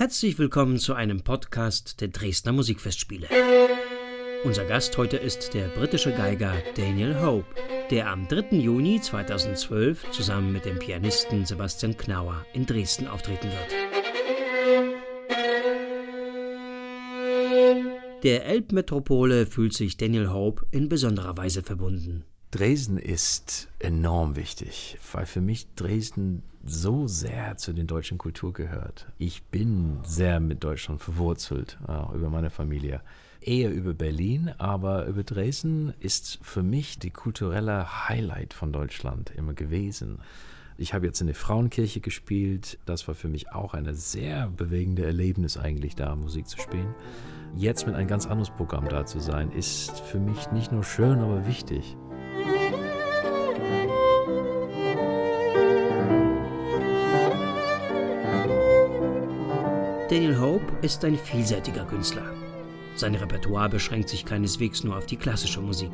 Herzlich willkommen zu einem Podcast der Dresdner Musikfestspiele. Unser Gast heute ist der britische Geiger Daniel Hope, der am 3. Juni 2012 zusammen mit dem Pianisten Sebastian Knauer in Dresden auftreten wird. Der Elbmetropole fühlt sich Daniel Hope in besonderer Weise verbunden. Dresden ist enorm wichtig, weil für mich Dresden so sehr zu den deutschen Kultur gehört. Ich bin sehr mit Deutschland verwurzelt, auch über meine Familie. Eher über Berlin, aber über Dresden ist für mich die kulturelle Highlight von Deutschland immer gewesen. Ich habe jetzt in der Frauenkirche gespielt. Das war für mich auch ein sehr bewegendes Erlebnis eigentlich, da Musik zu spielen. Jetzt mit einem ganz anderes Programm da zu sein, ist für mich nicht nur schön, aber wichtig. Daniel Hope ist ein vielseitiger Künstler. Sein Repertoire beschränkt sich keineswegs nur auf die klassische Musik.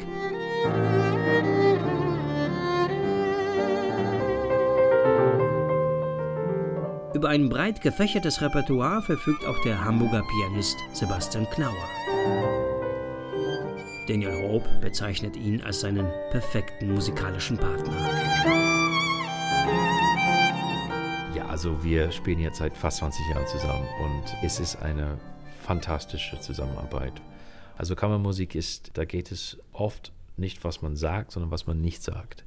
Über ein breit gefächertes Repertoire verfügt auch der Hamburger Pianist Sebastian Knauer. Daniel Hope bezeichnet ihn als seinen perfekten musikalischen Partner. Also wir spielen jetzt seit fast 20 Jahren zusammen und es ist eine fantastische Zusammenarbeit. Also Kammermusik ist, da geht es oft nicht, was man sagt, sondern was man nicht sagt.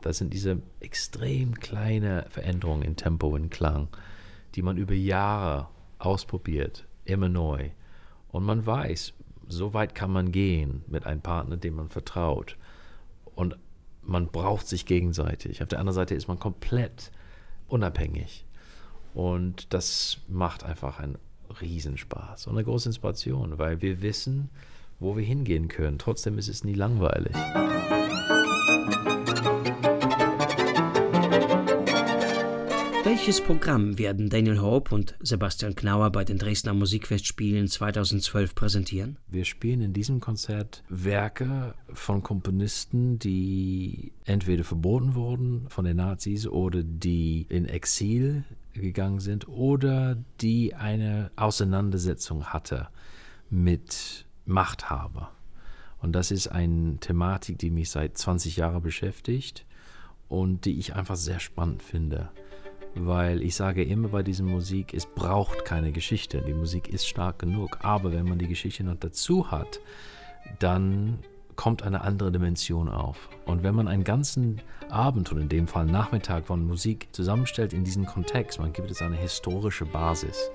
Das sind diese extrem kleine Veränderungen in Tempo, in Klang, die man über Jahre ausprobiert, immer neu. Und man weiß, so weit kann man gehen mit einem Partner, dem man vertraut. Und man braucht sich gegenseitig. Auf der anderen Seite ist man komplett unabhängig. Und das macht einfach einen Riesenspaß und eine große Inspiration, weil wir wissen, wo wir hingehen können. Trotzdem ist es nie langweilig. Welches Programm werden Daniel Hope und Sebastian Knauer bei den Dresdner Musikfestspielen 2012 präsentieren? Wir spielen in diesem Konzert Werke von Komponisten, die entweder verboten wurden von den Nazis oder die in Exil gegangen sind oder die eine Auseinandersetzung hatte mit Machthaber. Und das ist eine Thematik, die mich seit 20 Jahren beschäftigt und die ich einfach sehr spannend finde. Weil ich sage immer bei dieser Musik, es braucht keine Geschichte. Die Musik ist stark genug. Aber wenn man die Geschichte noch dazu hat, dann kommt eine andere Dimension auf. Und wenn man einen ganzen Abend oder in dem Fall Nachmittag von Musik zusammenstellt in diesem Kontext, man gibt es eine historische Basis.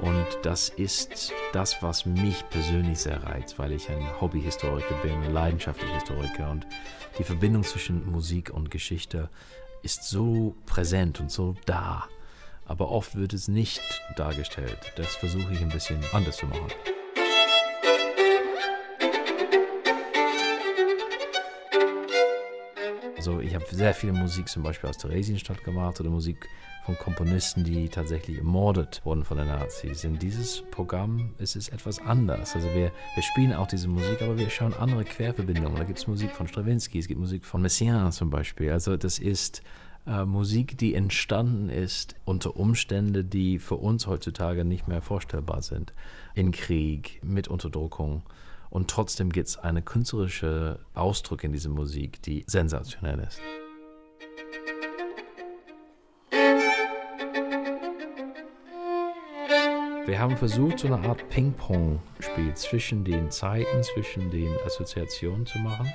Und das ist das, was mich persönlich sehr reizt, weil ich ein Hobbyhistoriker bin, ein leidenschaftlicher Historiker. Und die Verbindung zwischen Musik und Geschichte ist so präsent und so da. Aber oft wird es nicht dargestellt. Das versuche ich ein bisschen anders zu machen. Also ich habe sehr viel Musik zum Beispiel aus Theresienstadt gemacht oder Musik von Komponisten, die tatsächlich ermordet wurden von den Nazis. In dieses Programm ist es etwas anders. Also wir, wir spielen auch diese Musik, aber wir schauen andere Querverbindungen. Da gibt es Musik von Stravinsky, es gibt Musik von Messiaen zum Beispiel. Also das ist äh, Musik, die entstanden ist unter Umständen, die für uns heutzutage nicht mehr vorstellbar sind. In Krieg, mit Unterdrückung. Und trotzdem gibt es einen künstlerischen Ausdruck in dieser Musik, die sensationell ist. Wir haben versucht, so eine Art Ping-Pong-Spiel zwischen den Zeiten, zwischen den Assoziationen zu machen.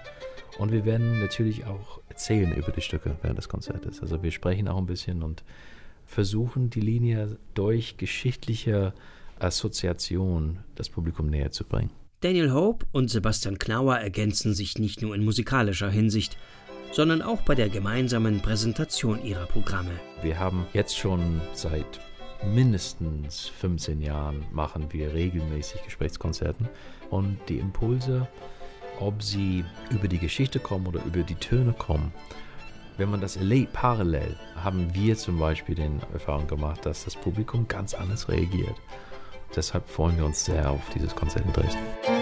Und wir werden natürlich auch erzählen über die Stücke während des Konzertes. Also wir sprechen auch ein bisschen und versuchen die Linie durch geschichtliche Assoziation das Publikum näher zu bringen. Daniel Hope und Sebastian Knauer ergänzen sich nicht nur in musikalischer Hinsicht, sondern auch bei der gemeinsamen Präsentation ihrer Programme. Wir haben jetzt schon seit mindestens 15 Jahren machen wir regelmäßig Gesprächskonzerten und die Impulse, ob sie über die Geschichte kommen oder über die Töne kommen, wenn man das erlebt parallel, haben wir zum Beispiel den Erfahrung gemacht, dass das Publikum ganz anders reagiert. Deshalb freuen wir uns sehr auf dieses Konzert in Dresden.